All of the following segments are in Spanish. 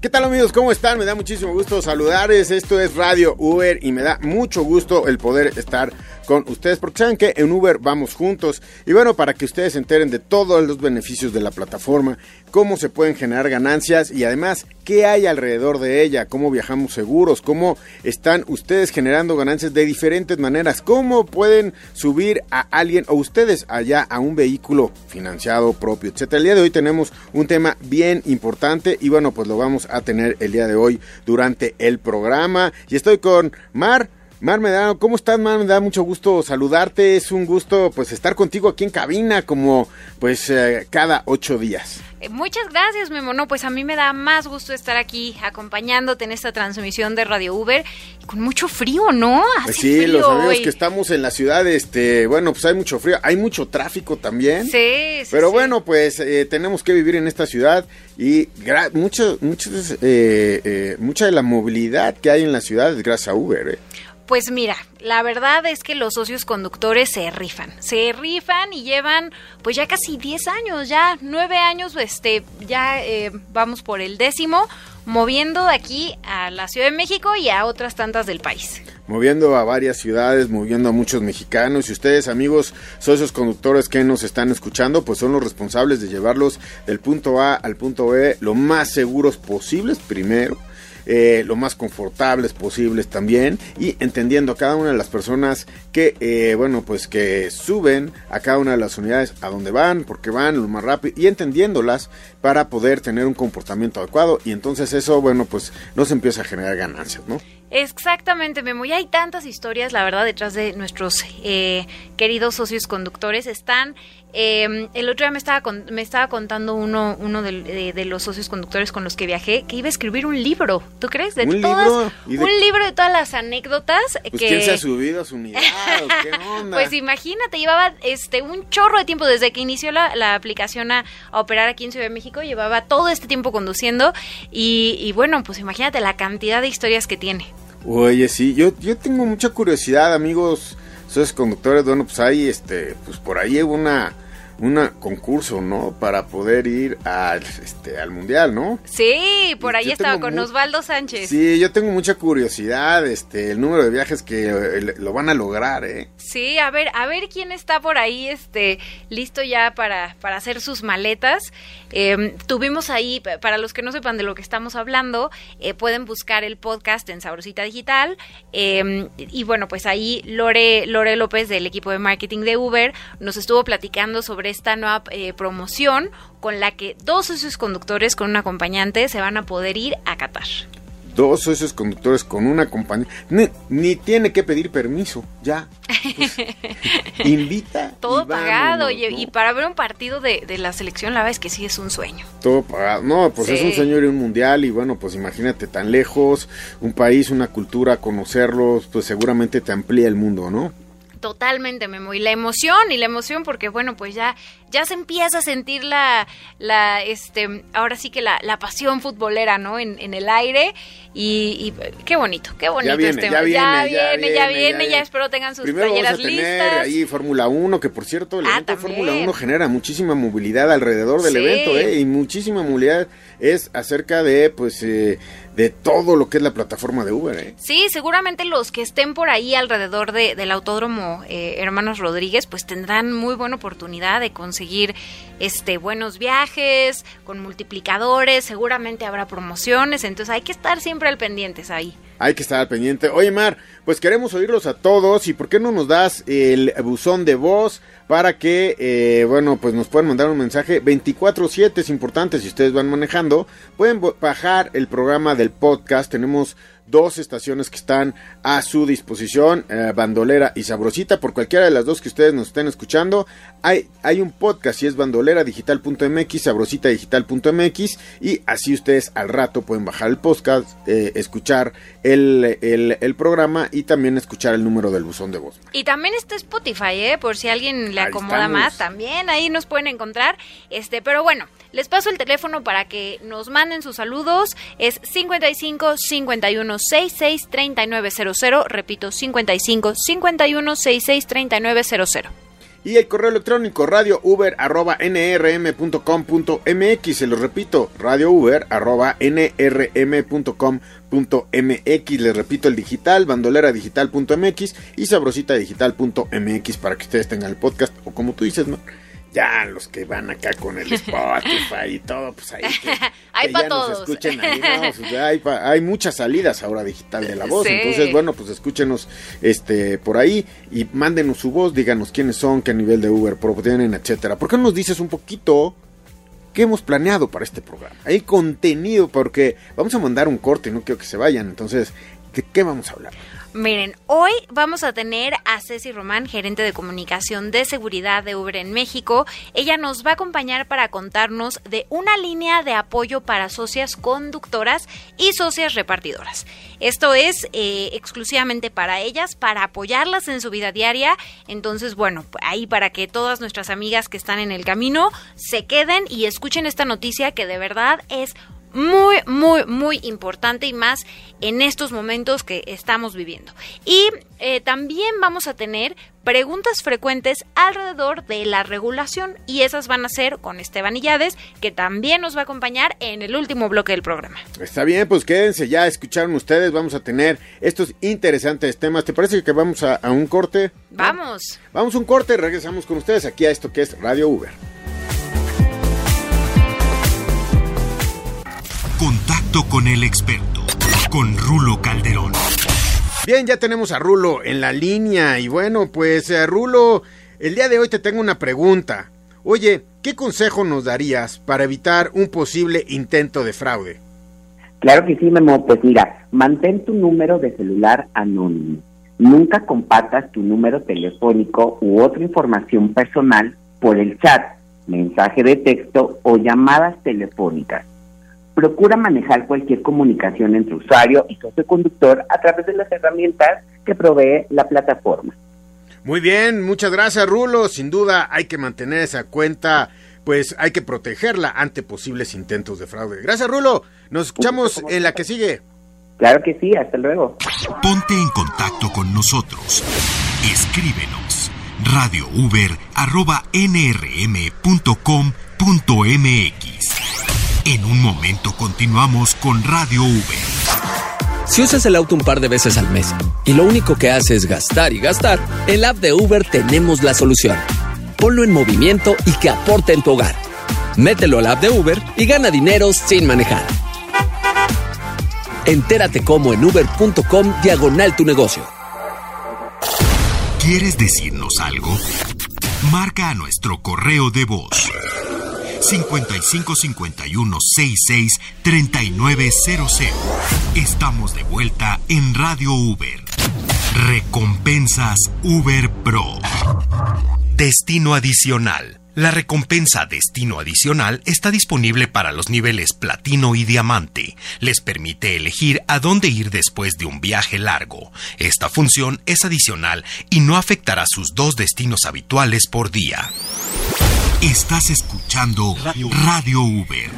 ¿Qué tal amigos? ¿Cómo están? Me da muchísimo gusto saludarles. Esto es Radio Uber y me da mucho gusto el poder estar con ustedes porque saben que en Uber vamos juntos y bueno, para que ustedes se enteren de todos los beneficios de la plataforma, cómo se pueden generar ganancias y además qué hay alrededor de ella, cómo viajamos seguros, cómo están ustedes generando ganancias de diferentes maneras, cómo pueden subir a alguien o ustedes allá a un vehículo financiado propio, etcétera. El día de hoy tenemos un tema bien importante y bueno, pues lo vamos a tener el día de hoy durante el programa y estoy con Mar Mar Medrano, ¿cómo estás, Mar? Me da mucho gusto saludarte. Es un gusto, pues, estar contigo aquí en cabina, como, pues, eh, cada ocho días. Eh, muchas gracias, Memo. No, pues a mí me da más gusto estar aquí acompañándote en esta transmisión de Radio Uber con mucho frío, ¿no? Pues sí, los amigos que estamos en la ciudad, este, bueno, pues hay mucho frío, hay mucho tráfico también. Sí, sí. Pero bueno, pues eh, tenemos que vivir en esta ciudad y mucho, mucho, mucha de la movilidad que hay en la ciudad es gracias a Uber, ¿eh? Pues mira, la verdad es que los socios conductores se rifan, se rifan y llevan pues ya casi 10 años, ya 9 años, este, ya eh, vamos por el décimo, moviendo de aquí a la Ciudad de México y a otras tantas del país. Moviendo a varias ciudades, moviendo a muchos mexicanos y ustedes amigos socios conductores que nos están escuchando, pues son los responsables de llevarlos del punto A al punto B lo más seguros posibles primero eh, lo más confortables posibles también y entendiendo a cada una de las personas que, eh, bueno, pues que suben a cada una de las unidades a donde van, porque van lo más rápido y entendiéndolas para poder tener un comportamiento adecuado y entonces eso, bueno, pues nos empieza a generar ganancias, ¿no? Exactamente, Memo. Y hay tantas historias, la verdad, detrás de nuestros eh, queridos socios conductores. Están eh, el otro día me estaba, me estaba contando uno, uno de, los socios conductores con los que viajé que iba a escribir un libro, ¿tú crees? De ¿Un todas, libro? Un libro de todas las anécdotas. Pues que... ¿Quién se ha subido a su unidad? ¿Qué onda? pues imagínate, llevaba este un chorro de tiempo desde que inició la, la aplicación a, operar aquí en Ciudad de México, llevaba todo este tiempo conduciendo y, y bueno, pues imagínate la cantidad de historias que tiene. Oye, sí, yo, yo tengo mucha curiosidad, amigos, socios conductores, bueno, pues hay, este, pues por ahí una un concurso, ¿no? Para poder ir al, este, al mundial, ¿no? Sí, por ahí estaba con Osvaldo Sánchez. Sí, yo tengo mucha curiosidad, este, el número de viajes que eh, lo van a lograr, ¿eh? Sí, a ver, a ver quién está por ahí, este, listo ya para, para hacer sus maletas. Em, tuvimos ahí, para los que no sepan de lo que estamos hablando, eh, pueden buscar el podcast en Sabrosita Digital. Em, y bueno, pues ahí Lore, Lore López del equipo de marketing de Uber nos estuvo platicando sobre esta nueva eh, promoción con la que dos socios conductores con un acompañante se van a poder ir a Qatar. Dos socios conductores con un acompañante. Ni, tiene que pedir permiso, ya. Pues, invita. Todo pagado. y, para ver un partido de, la selección, la verdad es que sí es un sueño. Todo pagado. No, pues es un sueño ir un mundial. Y bueno, pues imagínate tan lejos, un país, una cultura, conocerlos, pues seguramente te amplía el mundo, ¿no? Totalmente, Memo. Y la emoción, y la emoción porque, bueno, pues ya, ya se empieza a sentir la, la este, ahora sí que la, la pasión futbolera, ¿no? En, en el aire. Y, qué bonito, qué bonito ya viene, este. Ya viene, ya viene, ya viene, ya, espero tengan sus Primero playeras vamos a listas. Tener ahí Fórmula 1, que por cierto, el ah, evento de Fórmula 1 genera muchísima movilidad alrededor del evento, ¿eh? Y muchísima movilidad es acerca de, pues, eh, de todo lo que es la plataforma de Uber. ¿eh? Sí, seguramente los que estén por ahí alrededor de, del autódromo eh, Hermanos Rodríguez, pues tendrán muy buena oportunidad de conseguir este buenos viajes con multiplicadores, seguramente habrá promociones, entonces hay que estar siempre al pendientes ahí. Hay que estar al pendiente. Oye, Mar, pues queremos oírlos a todos y ¿por qué no nos das el buzón de voz para que, eh, bueno, pues nos puedan mandar un mensaje 24/7 es importante si ustedes van manejando. Pueden bajar el programa del podcast, tenemos dos estaciones que están a su disposición, eh, Bandolera y Sabrosita, por cualquiera de las dos que ustedes nos estén escuchando. Hay, hay un podcast y es bandoleradigital.mx, sabrositadigital.mx y así ustedes al rato pueden bajar el podcast, eh, escuchar el, el, programa y también escuchar el número del buzón de voz. Y también está Spotify, ¿eh? por si alguien le acomoda más, también ahí nos pueden encontrar. Este, pero bueno, les paso el teléfono para que nos manden sus saludos. Es 55 51 66 3900. Repito, 55 51 66 3900. Y el correo electrónico radio uber arroba nrm.com.mx. Se lo repito, radio uber arroba nrm.com.mx. Les repito el digital, bandolera digital.mx y sabrosita digital.mx para que ustedes tengan el podcast o como tú dices, ¿no? Ya los que van acá con el Spotify y todo, pues ahí que, hay ya nos escuchen ahí, hay, muchas salidas ahora digital de la voz, entonces bueno, pues escúchenos este por ahí y mándenos su voz, díganos quiénes son, qué nivel de Uber Pro tienen, etcétera. ¿Por qué no nos dices un poquito qué hemos planeado para este programa? Hay contenido porque vamos a mandar un corte, no quiero que se vayan, entonces, ¿de qué vamos a hablar? Miren, hoy vamos a tener a Ceci Román, gerente de comunicación de seguridad de Uber en México. Ella nos va a acompañar para contarnos de una línea de apoyo para socias conductoras y socias repartidoras. Esto es eh, exclusivamente para ellas, para apoyarlas en su vida diaria. Entonces, bueno, ahí para que todas nuestras amigas que están en el camino se queden y escuchen esta noticia que de verdad es muy, muy, muy importante y más en estos momentos que estamos viviendo. Y eh, también vamos a tener preguntas frecuentes alrededor de la regulación y esas van a ser con Esteban Illades, que también nos va a acompañar en el último bloque del programa. Está bien, pues quédense ya, escucharon ustedes, vamos a tener estos interesantes temas. ¿Te parece que vamos a, a un corte? Vamos. Vamos a un corte regresamos con ustedes aquí a esto que es Radio Uber. Contacto con el experto, con Rulo Calderón. Bien, ya tenemos a Rulo en la línea y bueno, pues eh, Rulo, el día de hoy te tengo una pregunta. Oye, ¿qué consejo nos darías para evitar un posible intento de fraude? Claro que sí, Memo. Pues mira, mantén tu número de celular anónimo. Nunca compartas tu número telefónico u otra información personal por el chat, mensaje de texto o llamadas telefónicas procura manejar cualquier comunicación entre usuario y socio conductor a través de las herramientas que provee la plataforma. Muy bien, muchas gracias Rulo. Sin duda hay que mantener esa cuenta, pues hay que protegerla ante posibles intentos de fraude. Gracias Rulo. Nos escuchamos en la que sigue. Claro que sí, hasta luego. Ponte en contacto con nosotros. Escríbenos radiouber.nrm.com.mx en un momento continuamos con Radio V. Si usas el auto un par de veces al mes y lo único que hace es gastar y gastar, en la app de Uber tenemos la solución. Ponlo en movimiento y que aporte en tu hogar. Mételo al app de Uber y gana dinero sin manejar. Entérate cómo en uber.com diagonal tu negocio. ¿Quieres decirnos algo? Marca a nuestro correo de voz 55 51 66 3900. Estamos de vuelta en Radio Uber. Recompensas Uber Pro. Destino adicional. La recompensa Destino Adicional está disponible para los niveles Platino y Diamante. Les permite elegir a dónde ir después de un viaje largo. Esta función es adicional y no afectará sus dos destinos habituales por día. Estás escuchando Radio, Uber.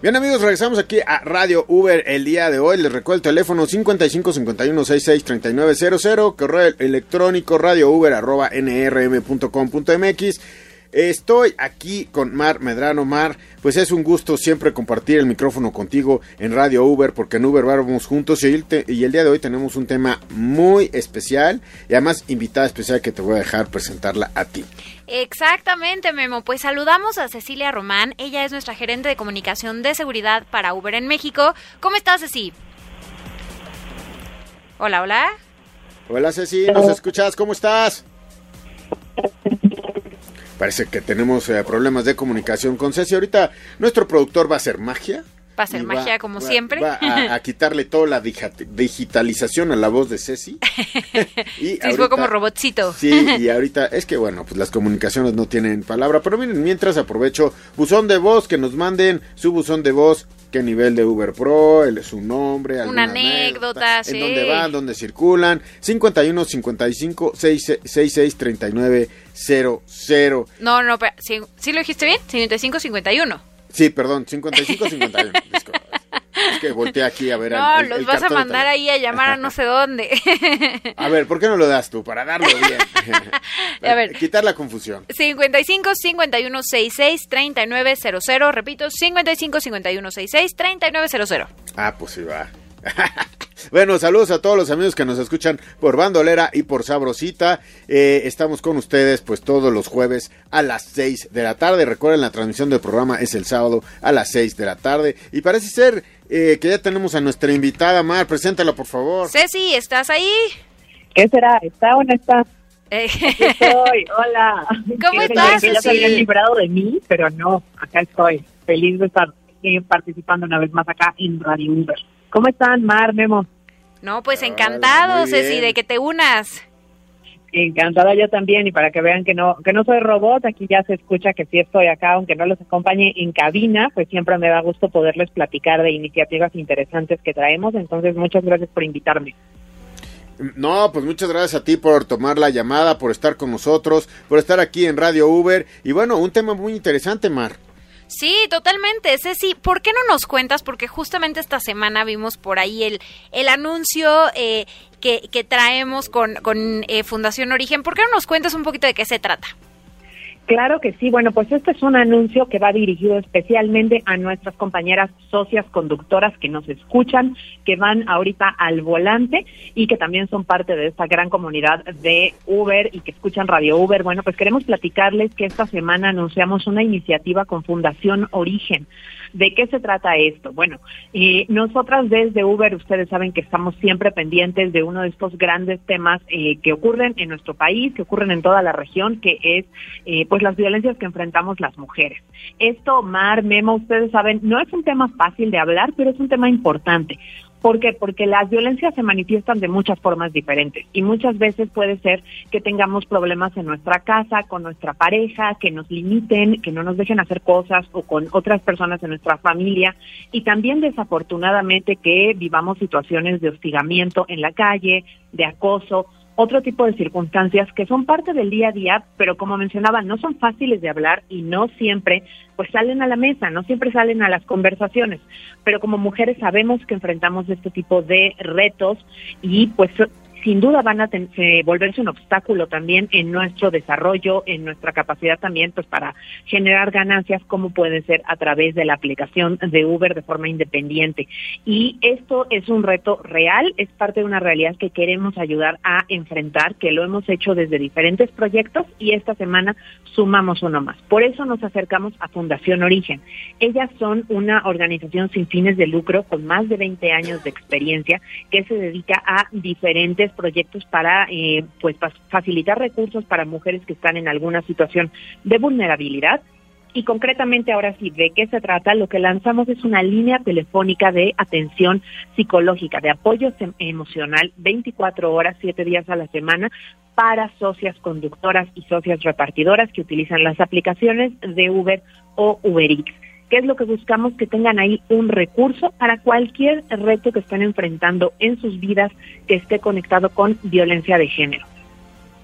Bien amigos, regresamos aquí a Radio Uber el día de hoy. Les recuerdo el teléfono 55 51 66 3900, correo electrónico radio uber arroba nrm.com.mx Estoy aquí con Mar Medrano. Mar, pues es un gusto siempre compartir el micrófono contigo en Radio Uber, porque en Uber vamos juntos y el, y el día de hoy tenemos un tema muy especial y además invitada especial que te voy a dejar presentarla a ti. Exactamente, Memo. Pues saludamos a Cecilia Román. Ella es nuestra gerente de comunicación de seguridad para Uber en México. ¿Cómo estás, Ceci? Hola, hola. Hola, Ceci, ¿nos escuchas? ¿Cómo estás? parece que tenemos eh, problemas de comunicación con Ceci. Ahorita nuestro productor va a hacer magia. Va a ser magia como siempre. Va a, quitarle toda la digitalización a la voz de Ceci. y sí, fue como robotcito. Sí, y ahorita es que bueno, pues las comunicaciones no tienen palabra. Pero miren, mientras aprovecho, buzón de voz, que nos manden su buzón de voz qué nivel de Uber Pro, el, su nombre, una anécdota, en dónde van, dónde circulan, 51 55 66 39 00. No, no, pero, ¿sí, ¿sí lo dijiste bien? 55 51. Sí, perdón, 55 51. Es que volteé aquí a ver. No, los vas a mandar ahí a llamar a no sé dónde. A ver, ¿por qué no lo das tú? Para darlo bien. a ver. Quitar la confusión. 55 51 66 39 00. Repito, 55 51 66 39 00. Ah, pues sí va. Bueno, saludos a todos los amigos que nos escuchan por Bandolera y por Sabrosita. Eh, estamos con ustedes pues todos los jueves a las 6 de la tarde. Recuerden, la transmisión del programa es el sábado a las 6 de la tarde. Y parece ser eh, que ya tenemos a nuestra invitada, Mar. Preséntala, por favor. Ceci, ¿estás ahí? ¿Qué será? ¿Está o no está? Eh. estoy, hola. ¿Cómo estás? Ya se habían librado de mí, pero no, acá estoy. Feliz de estar participando una vez más acá en Radio Uber. ¿Cómo están, Mar, Memo? No, pues encantado, Ceci, de que te unas. Encantada yo también y para que vean que no que no soy robot, aquí ya se escucha que sí estoy acá, aunque no los acompañe en cabina, pues siempre me da gusto poderles platicar de iniciativas interesantes que traemos, entonces muchas gracias por invitarme. No, pues muchas gracias a ti por tomar la llamada, por estar con nosotros, por estar aquí en Radio Uber y bueno, un tema muy interesante, Mar. Sí, totalmente. Ceci, ¿por qué no nos cuentas? Porque justamente esta semana vimos por ahí el, el anuncio eh, que, que, traemos con, con eh, Fundación Origen. ¿Por qué no nos cuentas un poquito de qué se trata? Claro que sí. Bueno, pues este es un anuncio que va dirigido especialmente a nuestras compañeras socias conductoras que nos escuchan, que van ahorita al volante y que también son parte de esta gran comunidad de Uber y que escuchan Radio Uber. Bueno, pues queremos platicarles que esta semana anunciamos una iniciativa con Fundación Origen. ¿De qué se trata esto? Bueno, eh, nosotras desde Uber, ustedes saben que estamos siempre pendientes de uno de estos grandes temas eh, que ocurren en nuestro país, que ocurren en toda la región, que es eh, pues las violencias que enfrentamos las mujeres. Esto, Mar, Memo, ustedes saben, no es un tema fácil de hablar, pero es un tema importante. ¿Por qué? Porque las violencias se manifiestan de muchas formas diferentes y muchas veces puede ser que tengamos problemas en nuestra casa, con nuestra pareja, que nos limiten, que no nos dejen hacer cosas o con otras personas de nuestra familia y también desafortunadamente que vivamos situaciones de hostigamiento en la calle, de acoso otro tipo de circunstancias que son parte del día a día, pero como mencionaba, no son fáciles de hablar y no siempre pues salen a la mesa, no siempre salen a las conversaciones, pero como mujeres sabemos que enfrentamos este tipo de retos y pues sin duda van a volverse un obstáculo también en nuestro desarrollo, en nuestra capacidad también pues para generar ganancias como puede ser a través de la aplicación de Uber de forma independiente. Y esto es un reto real, es parte de una realidad que queremos ayudar a enfrentar, que lo hemos hecho desde diferentes proyectos y esta semana sumamos uno más. Por eso nos acercamos a Fundación Origen. Ellas son una organización sin fines de lucro con más de 20 años de experiencia que se dedica a diferentes proyectos para eh, pues facilitar recursos para mujeres que están en alguna situación de vulnerabilidad. Y concretamente ahora sí, ¿de qué se trata? Lo que lanzamos es una línea telefónica de atención psicológica, de apoyo emocional 24 horas, 7 días a la semana para socias conductoras y socias repartidoras que utilizan las aplicaciones de Uber o UberX. ¿Qué es lo que buscamos? Que tengan ahí un recurso para cualquier reto que estén enfrentando en sus vidas que esté conectado con violencia de género.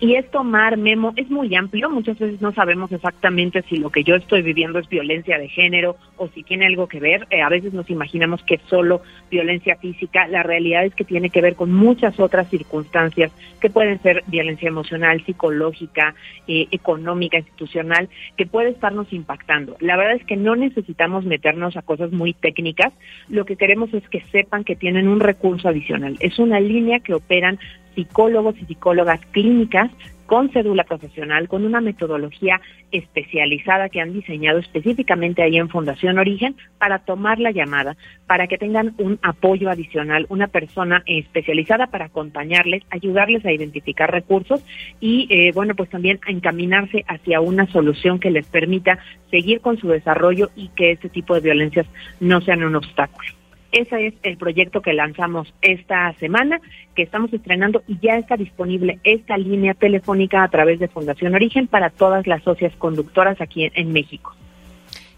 Y esto, Mar, Memo, es muy amplio. Muchas veces no sabemos exactamente si lo que yo estoy viviendo es violencia de género o si tiene algo que ver. Eh, a veces nos imaginamos que solo violencia física. La realidad es que tiene que ver con muchas otras circunstancias que pueden ser violencia emocional, psicológica, eh, económica, institucional, que puede estarnos impactando. La verdad es que no necesitamos meternos a cosas muy técnicas. Lo que queremos es que sepan que tienen un recurso adicional. Es una línea que operan psicólogos y psicólogas clínicas con cédula profesional, con una metodología especializada que han diseñado específicamente ahí en Fundación Origen para tomar la llamada, para que tengan un apoyo adicional, una persona especializada para acompañarles, ayudarles a identificar recursos y, eh, bueno, pues también a encaminarse hacia una solución que les permita seguir con su desarrollo y que este tipo de violencias no sean un obstáculo. Ese es el proyecto que lanzamos esta semana, que estamos estrenando y ya está disponible esta línea telefónica a través de Fundación Origen para todas las socias conductoras aquí en, México.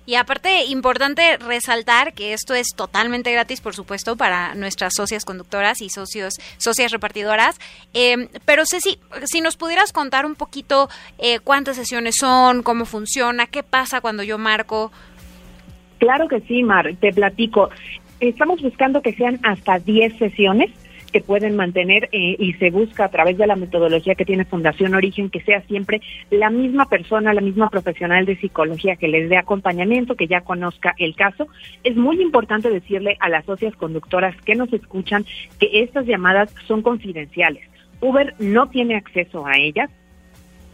Y aparte, importante resaltar que esto es totalmente gratis, por supuesto, para nuestras socias conductoras y socios, socias repartidoras. Eh, pero Ceci, si nos pudieras contar un poquito eh, cuántas sesiones son, cómo funciona, qué pasa cuando yo marco. Claro que sí, Mar, te platico. Estamos buscando que sean hasta 10 sesiones que pueden mantener eh, y se busca a través de la metodología que tiene Fundación Origen que sea siempre la misma persona, la misma profesional de psicología que les dé acompañamiento, que ya conozca el caso. Es muy importante decirle a las socias conductoras que nos escuchan que estas llamadas son confidenciales. Uber no tiene acceso a ellas,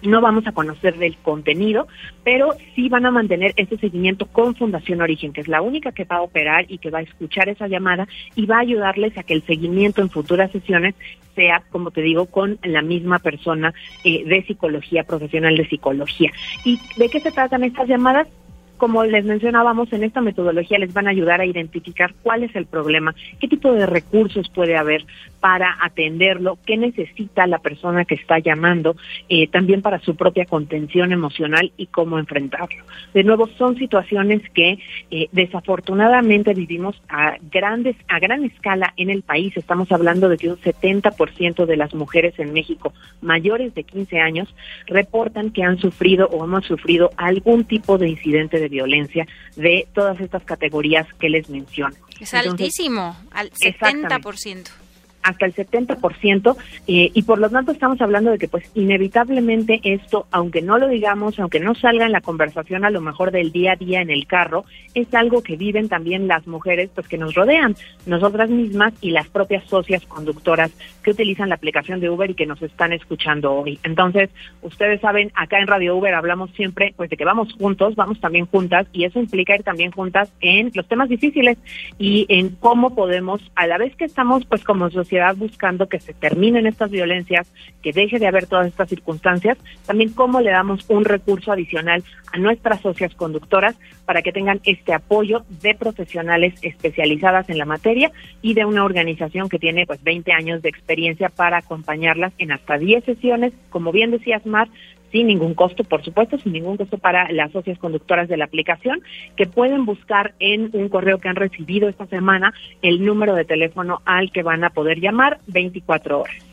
no vamos a conocer del contenido, pero sí van a mantener ese seguimiento con Fundación Origen, que es la única que va a operar y que va a escuchar esa llamada y va a ayudarles a que el seguimiento en futuras sesiones sea, como te digo, con la misma persona eh, de psicología, profesional de psicología. ¿Y de qué se tratan estas llamadas? Como les mencionábamos, en esta metodología les van a ayudar a identificar cuál es el problema, qué tipo de recursos puede haber para atenderlo, qué necesita la persona que está llamando, eh, también para su propia contención emocional y cómo enfrentarlo. De nuevo, son situaciones que eh, desafortunadamente vivimos a grandes, a gran escala en el país. Estamos hablando de que un 70% de las mujeres en México mayores de 15 años reportan que han sufrido o hemos sufrido algún tipo de incidente de violencia de todas estas categorías que les menciono. Es altísimo, al 70% hasta el 70%, eh, y por lo tanto estamos hablando de que pues inevitablemente esto, aunque no lo digamos, aunque no salga en la conversación a lo mejor del día a día en el carro, es algo que viven también las mujeres pues que nos rodean, nosotras mismas y las propias socias conductoras que utilizan la aplicación de Uber y que nos están escuchando hoy. Entonces, ustedes saben, acá en Radio Uber hablamos siempre pues de que vamos juntos, vamos también juntas, y eso implica ir también juntas en los temas difíciles y en cómo podemos, a la vez que estamos pues como sociedad, buscando que se terminen estas violencias, que deje de haber todas estas circunstancias, también cómo le damos un recurso adicional a nuestras socias conductoras para que tengan este apoyo de profesionales especializadas en la materia y de una organización que tiene pues 20 años de experiencia para acompañarlas en hasta 10 sesiones, como bien decías Mar, sin ningún costo, por supuesto, sin ningún costo para las socias conductoras de la aplicación, que pueden buscar en un correo que han recibido esta semana el número de teléfono al que van a poder llamar 24 horas.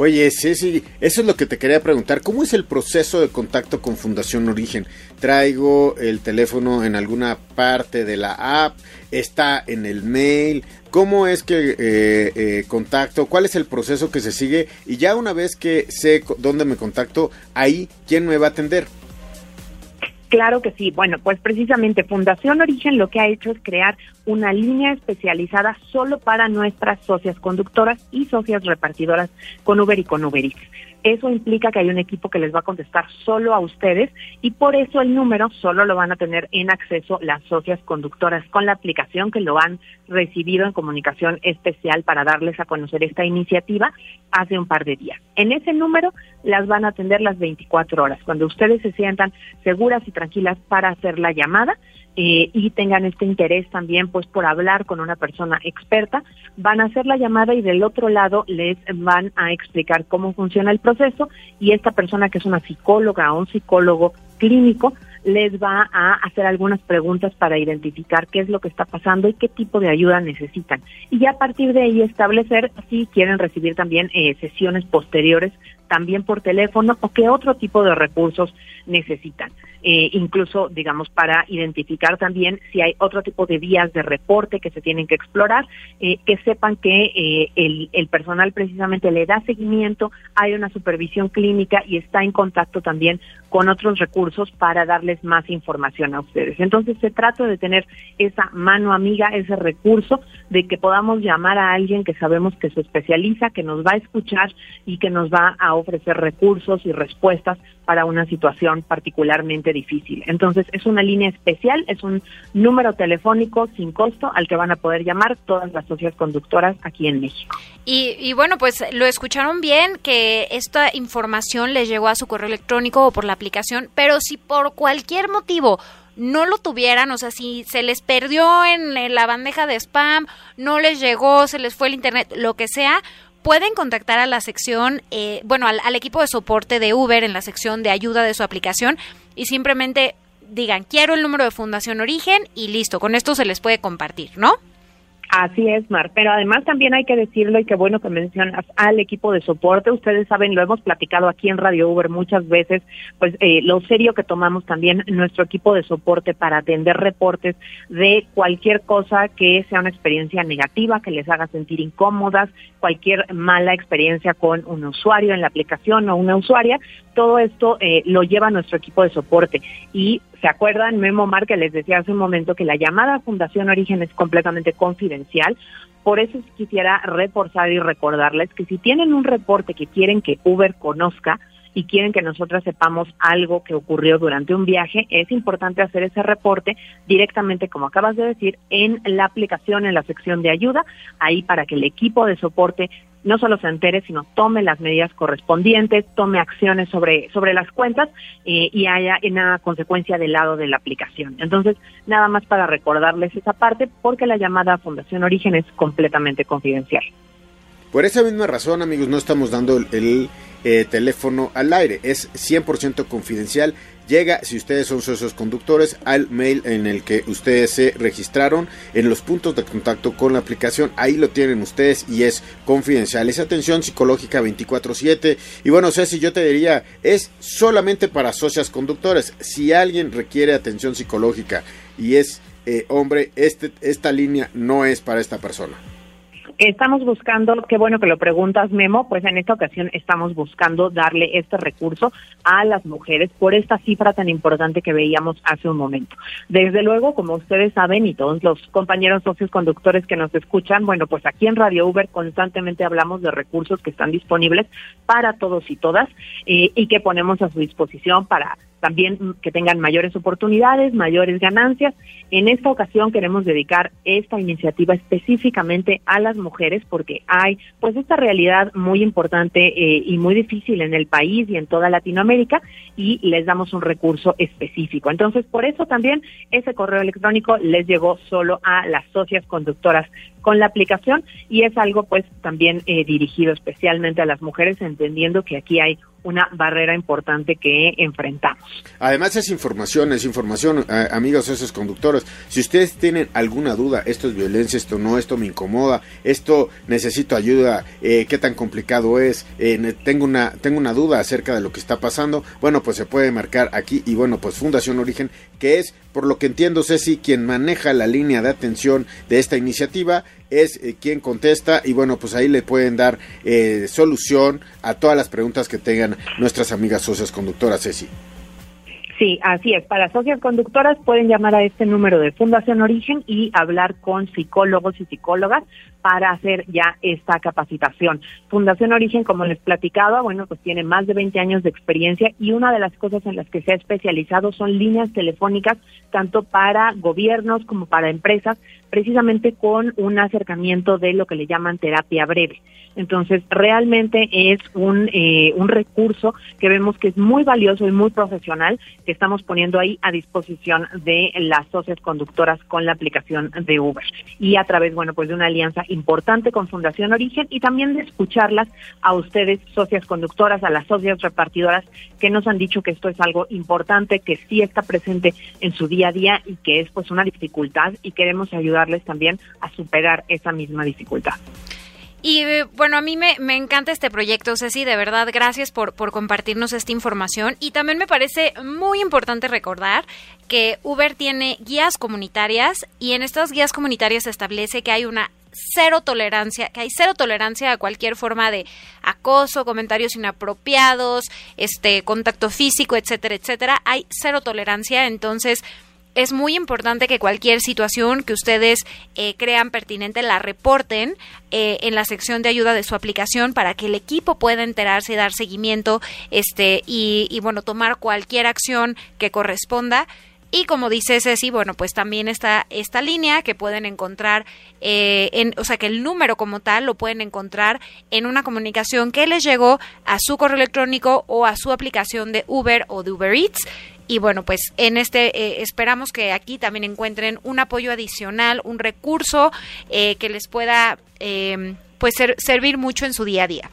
Oye, Ceci, eso es lo que te quería preguntar. ¿Cómo es el proceso de contacto con Fundación Origen? Traigo el teléfono en alguna parte de la app, está en el mail. ¿Cómo es que eh, eh, contacto? ¿Cuál es el proceso que se sigue? Y ya una vez que sé dónde me contacto, ahí, ¿quién me va a atender? Claro que sí. Bueno, pues precisamente Fundación Origen lo que ha hecho es crear una línea especializada solo para nuestras socias conductoras y socias repartidoras con Uber y con Uber Eso implica que hay un equipo que les va a contestar solo a ustedes y por eso el número solo lo van a tener en acceso las socias conductoras con la aplicación que lo han recibido en comunicación especial para darles a conocer esta iniciativa hace un par de días. En ese número las van a atender las 24 horas. Cuando ustedes se sientan seguras y tranquilas para hacer la llamada, eh, y tengan este interés también pues por hablar con una persona experta, van a hacer la llamada y del otro lado les van a explicar cómo funciona el proceso y esta persona que es una psicóloga o un psicólogo clínico les va a hacer algunas preguntas para identificar qué es lo que está pasando y qué tipo de ayuda necesitan. Y a partir de ahí establecer si quieren recibir también eh, sesiones posteriores también por teléfono o qué otro tipo de recursos necesitan. Eh, incluso, digamos, para identificar también si hay otro tipo de vías de reporte que se tienen que explorar, eh, que sepan que eh, el, el, personal precisamente le da seguimiento, hay una supervisión clínica y está en contacto también con otros recursos para darles más información a ustedes. Entonces, se trata de tener esa mano amiga, ese recurso de que podamos llamar a alguien que sabemos que se especializa, que nos va a escuchar y que nos va a ofrecer recursos y respuestas para una situación particularmente difícil. Entonces, es una línea especial, es un número telefónico sin costo al que van a poder llamar todas las socias conductoras aquí en México. Y, y bueno, pues lo escucharon bien, que esta información les llegó a su correo electrónico o por la aplicación, pero si por cualquier motivo no lo tuvieran, o sea, si se les perdió en la bandeja de spam, no les llegó, se les fue el internet, lo que sea, pueden contactar a la sección, eh, bueno, al, al, equipo de soporte de Uber en la sección de ayuda de su aplicación y simplemente digan, quiero el número de Fundación Origen y listo, con esto se les puede compartir, ¿no? Así es, Mar. Pero además también hay que decirlo y qué bueno que mencionas al equipo de soporte. Ustedes saben, lo hemos platicado aquí en Radio Uber muchas veces, pues eh, lo serio que tomamos también nuestro equipo de soporte para atender reportes de cualquier cosa que sea una experiencia negativa, que les haga sentir incómodas, cualquier mala experiencia con un usuario en la aplicación o una usuaria. Todo esto eh, lo lleva nuestro equipo de soporte y ¿Se acuerdan, Memo Mar, que les decía hace un momento que la llamada Fundación Origen es completamente confidencial? Por eso quisiera reforzar y recordarles que si tienen un reporte que quieren que Uber conozca, y quieren que nosotras sepamos algo que ocurrió durante un viaje, es importante hacer ese reporte directamente, como acabas de decir, en la aplicación, en la sección de ayuda, ahí para que el equipo de soporte no solo se entere, sino tome las medidas correspondientes, tome acciones sobre, sobre las cuentas eh, y haya una consecuencia del lado de la aplicación. Entonces, nada más para recordarles esa parte, porque la llamada Fundación Origen es completamente confidencial. Por esa misma razón, amigos, no estamos dando el, eh, teléfono al aire. Es 100% confidencial. Llega, si ustedes son socios conductores, al mail en el que ustedes se registraron en los puntos de contacto con la aplicación. Ahí lo tienen ustedes y es confidencial. Es atención psicológica 24/7. Y bueno, Ceci, yo te diría, es solamente para socios conductores. Si alguien requiere atención psicológica y es eh, hombre, este, esta línea no es para esta persona. Estamos buscando, qué bueno que lo preguntas, Memo, pues en esta ocasión estamos buscando darle este recurso a las mujeres por esta cifra tan importante que veíamos hace un momento. Desde luego, como ustedes saben y todos los compañeros socios conductores que nos escuchan, bueno, pues aquí en Radio Uber constantemente hablamos de recursos que están disponibles para todos y todas eh, y que ponemos a su disposición para también que tengan mayores oportunidades, mayores ganancias. En esta ocasión queremos dedicar esta iniciativa específicamente a las mujeres porque hay pues esta realidad muy importante eh, y muy difícil en el país y en toda Latinoamérica y les damos un recurso específico. Entonces, por eso también ese correo electrónico les llegó solo a las socias conductoras con la aplicación y es algo pues también eh, dirigido especialmente a las mujeres entendiendo que aquí hay una barrera importante que enfrentamos. Además es información, es información, eh, amigos esos conductores. Si ustedes tienen alguna duda, esto es violencia, esto no, esto me incomoda, esto necesito ayuda, eh, qué tan complicado es, eh, tengo una tengo una duda acerca de lo que está pasando, bueno pues se puede marcar aquí y bueno pues Fundación Origen que es por lo que entiendo Ceci quien maneja la línea de atención de esta iniciativa es eh, quien contesta y bueno, pues ahí le pueden dar eh, solución a todas las preguntas que tengan nuestras amigas socias conductoras, Ceci. Sí, así es. Para socias conductoras pueden llamar a este número de Fundación Origen y hablar con psicólogos y psicólogas para hacer ya esta capacitación. Fundación Origen, como les platicaba, bueno, pues tiene más de 20 años de experiencia y una de las cosas en las que se ha especializado son líneas telefónicas tanto para gobiernos como para empresas, precisamente con un acercamiento de lo que le llaman terapia breve. Entonces, realmente es un, eh, un recurso que vemos que es muy valioso y muy profesional que estamos poniendo ahí a disposición de las socias conductoras con la aplicación de Uber. Y a través, bueno, pues de una alianza importante con Fundación Origen y también de escucharlas a ustedes, socias conductoras, a las socias repartidoras, que nos han dicho que esto es algo importante, que sí está presente en su día a día y que es pues una dificultad y queremos ayudarles también a superar esa misma dificultad. Y eh, bueno, a mí me, me, encanta este proyecto, Ceci, de verdad, gracias por, por compartirnos esta información. Y también me parece muy importante recordar que Uber tiene guías comunitarias y en estas guías comunitarias se establece que hay una cero tolerancia, que hay cero tolerancia a cualquier forma de acoso, comentarios inapropiados, este contacto físico, etcétera, etcétera. Hay cero tolerancia, entonces es muy importante que cualquier situación que ustedes eh, crean pertinente la reporten eh, en la sección de ayuda de su aplicación para que el equipo pueda enterarse y dar seguimiento este y, bueno tomar cualquier acción que corresponda y como dice Ceci, bueno, pues también está esta línea que pueden encontrar, eh, o sea, que el número como tal lo pueden encontrar en una comunicación que les llegó a su correo electrónico o a su aplicación de Uber o de Uber Eats. Y bueno, pues en este eh, esperamos que aquí también encuentren un apoyo adicional, un recurso eh, que les pueda pues servir mucho en su día a día.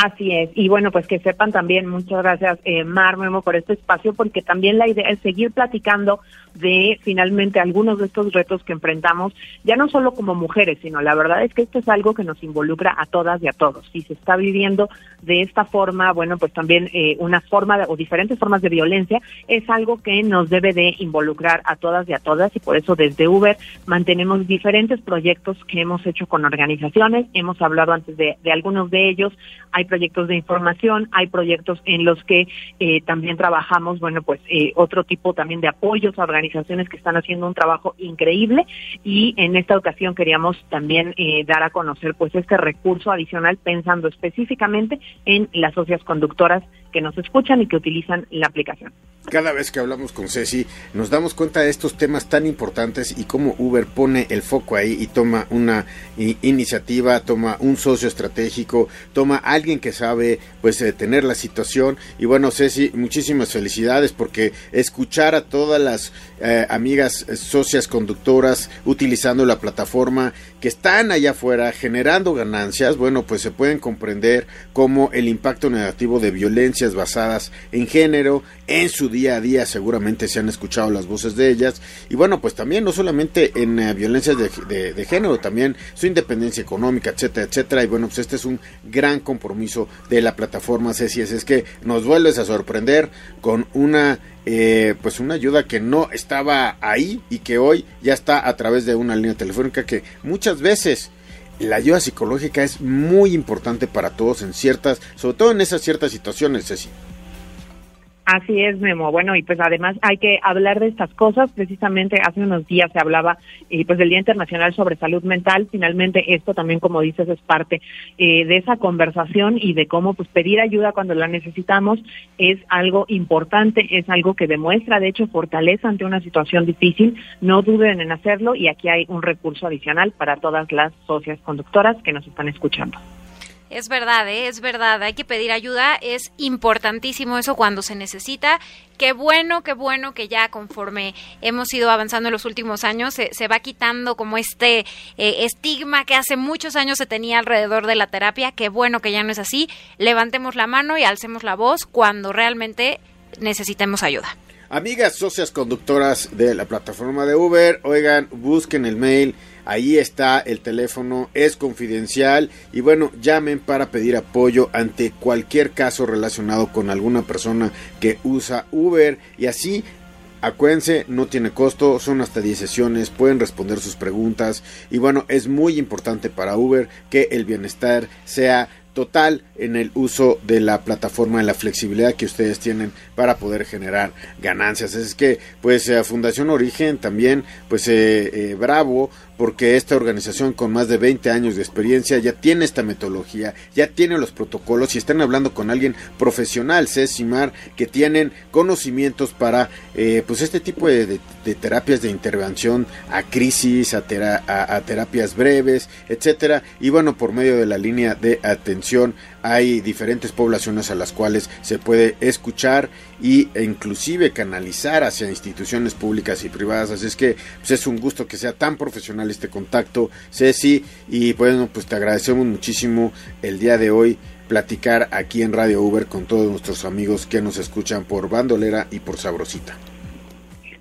Así es, y bueno, pues que sepan también, muchas gracias eh, Mar Memo por este espacio, porque también la idea es seguir platicando de finalmente algunos de estos retos que enfrentamos, ya no solo como mujeres, sino la verdad es que esto es algo que nos involucra a todas y a todos. Si se está viviendo de esta forma, bueno, pues también eh, una forma o diferentes formas de violencia es algo que nos debe de involucrar a todas y a todas y por eso desde Uber mantenemos diferentes proyectos que hemos hecho con organizaciones, hemos hablado antes de, de algunos de ellos, hay proyectos de información, hay proyectos en los que eh, también trabajamos, bueno, pues eh, otro tipo también de apoyos a organizaciones que están haciendo un trabajo increíble. Y en esta ocasión queríamos también eh, dar a conocer pues este recurso adicional pensando específicamente en las socias conductoras que nos escuchan y que utilizan la aplicación. Cada vez que hablamos con Ceci nos damos cuenta de estos temas tan importantes y cómo Uber pone el foco ahí y toma una iniciativa, toma un socio estratégico, toma alguien que sabe pues eh, tener la situación y bueno Ceci, muchísimas felicidades porque escuchar a todas las eh, amigas eh, socias conductoras utilizando la plataforma que están allá afuera generando ganancias, bueno pues se pueden comprender cómo el impacto negativo de violencia basadas en género, en su día a día seguramente se han escuchado las voces de ellas. Y bueno pues también no solamente en eh, violencias de, género, también su independencia económica, etcétera, etcétera. Y bueno pues este es un gran compromiso de la plataforma Ceci, es que nos vuelves a sorprender con una eh, pues una ayuda que no estaba ahí y que hoy ya está a través de una línea telefónica que muchas veces la ayuda psicológica es muy importante para todos en ciertas, sobre todo en esas ciertas situaciones, Ceci. Así es, Memo. Bueno, y pues además hay que hablar de estas cosas. Precisamente hace unos días se hablaba eh, pues del Día Internacional sobre Salud Mental. Finalmente esto también, como dices, es parte eh, de esa conversación y de cómo pues pedir ayuda cuando la necesitamos es algo importante, es algo que demuestra, de hecho, fortaleza ante una situación difícil. No duden en hacerlo y aquí hay un recurso adicional para todas las socias conductoras que nos están escuchando. Es verdad, ¿eh? es verdad, hay que pedir ayuda, es importantísimo eso cuando se necesita. Qué bueno, qué bueno que ya conforme hemos ido avanzando en los últimos años se, va quitando como este eh, estigma que hace muchos años se tenía alrededor de la terapia. Qué bueno que ya no es así. Levantemos la mano y alcemos la voz cuando realmente necesitemos ayuda. Amigas socias conductoras de la plataforma de Uber, oigan, busquen el mail Ahí está el teléfono, es confidencial. Y bueno, llamen para pedir apoyo ante cualquier caso relacionado con alguna persona que usa Uber. Y así Acuérdense, no tiene costo, son hasta 10 sesiones, pueden responder sus preguntas. Y bueno, es muy importante para Uber que el bienestar sea total en el uso de la plataforma, en la flexibilidad que ustedes tienen para poder generar ganancias. Es que, pues, eh, Fundación Origen también, pues, eh, eh, bravo, porque esta organización con más de 20 años de experiencia ya tiene esta metodología, ya tiene los protocolos y están hablando con alguien profesional, Césimar, que tienen conocimientos para, pues, este tipo de, terapias de intervención a crisis, a, a terapias breves, etcétera, y bueno, por medio de la línea de atención hay diferentes poblaciones a las cuales se puede escuchar y, e inclusive canalizar hacia instituciones públicas y privadas. Así es que pues, es un gusto que sea tan profesional este contacto, Ceci. Y bueno, pues te agradecemos muchísimo el día de hoy platicar aquí en Radio Uber con todos nuestros amigos que nos escuchan por Bandolera y por Sabrosita.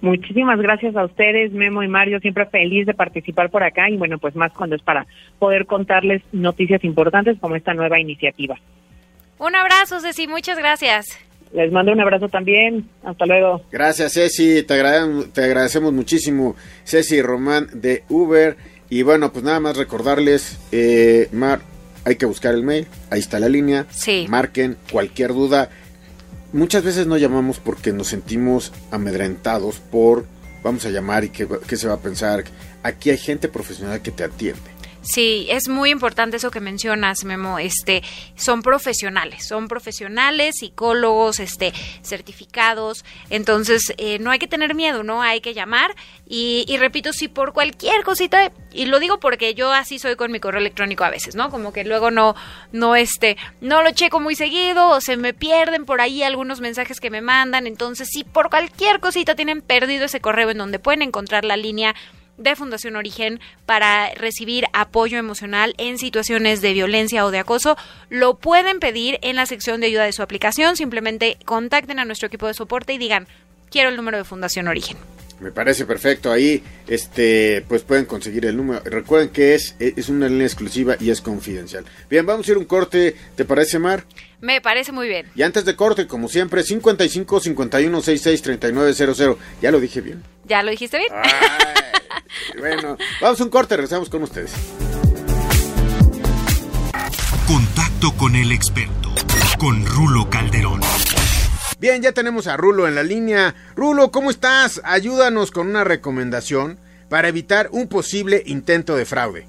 Muchísimas gracias a ustedes, Memo y Mario, siempre feliz de participar por acá y bueno, pues más cuando es para poder contarles noticias importantes como esta nueva iniciativa. Un abrazo, Ceci, muchas gracias. Les mando un abrazo también. Hasta luego. Gracias, Ceci. Te, agradecemos, te agradecemos muchísimo, Ceci Román de Uber. Y bueno, pues nada más recordarles, eh, Mar, hay que buscar el mail. Ahí está la línea. Sí. Marquen cualquier duda. Muchas veces no llamamos porque nos sentimos amedrentados por, vamos a llamar y qué, qué se va a pensar. Aquí hay gente profesional que te atiende. Sí, es muy importante eso que mencionas, Memo. Este, son profesionales, son profesionales, psicólogos, este, certificados. Entonces, eh, no hay que tener miedo, ¿no? Hay que llamar. Y, y, repito, si por cualquier cosita, y lo digo porque yo así soy con mi correo electrónico a veces, ¿no? Como que luego no, no, este, no lo checo muy seguido, o se me pierden por ahí algunos mensajes que me mandan. Entonces, si por cualquier cosita tienen perdido ese correo en donde pueden encontrar la línea de Fundación Origen para recibir apoyo emocional en situaciones de violencia o de acoso, lo pueden pedir en la sección de ayuda de su aplicación. Simplemente contacten a nuestro equipo de soporte y digan, quiero el número de Fundación Origen. Me parece perfecto. Ahí, este, pues pueden conseguir el número. Recuerden que es, es una línea exclusiva y es confidencial. Bien, vamos a ir un corte. ¿Te parece, Mar? Me parece muy bien. Y antes de corte, como siempre, 55 51 66 39 00. ¿Ya lo dije bien? ¿Ya lo dijiste bien? Ay, bueno, vamos a un corte, regresamos con ustedes. Contacto con el experto, con Rulo Calderón. Bien, ya tenemos a Rulo en la línea. Rulo, ¿cómo estás? Ayúdanos con una recomendación para evitar un posible intento de fraude.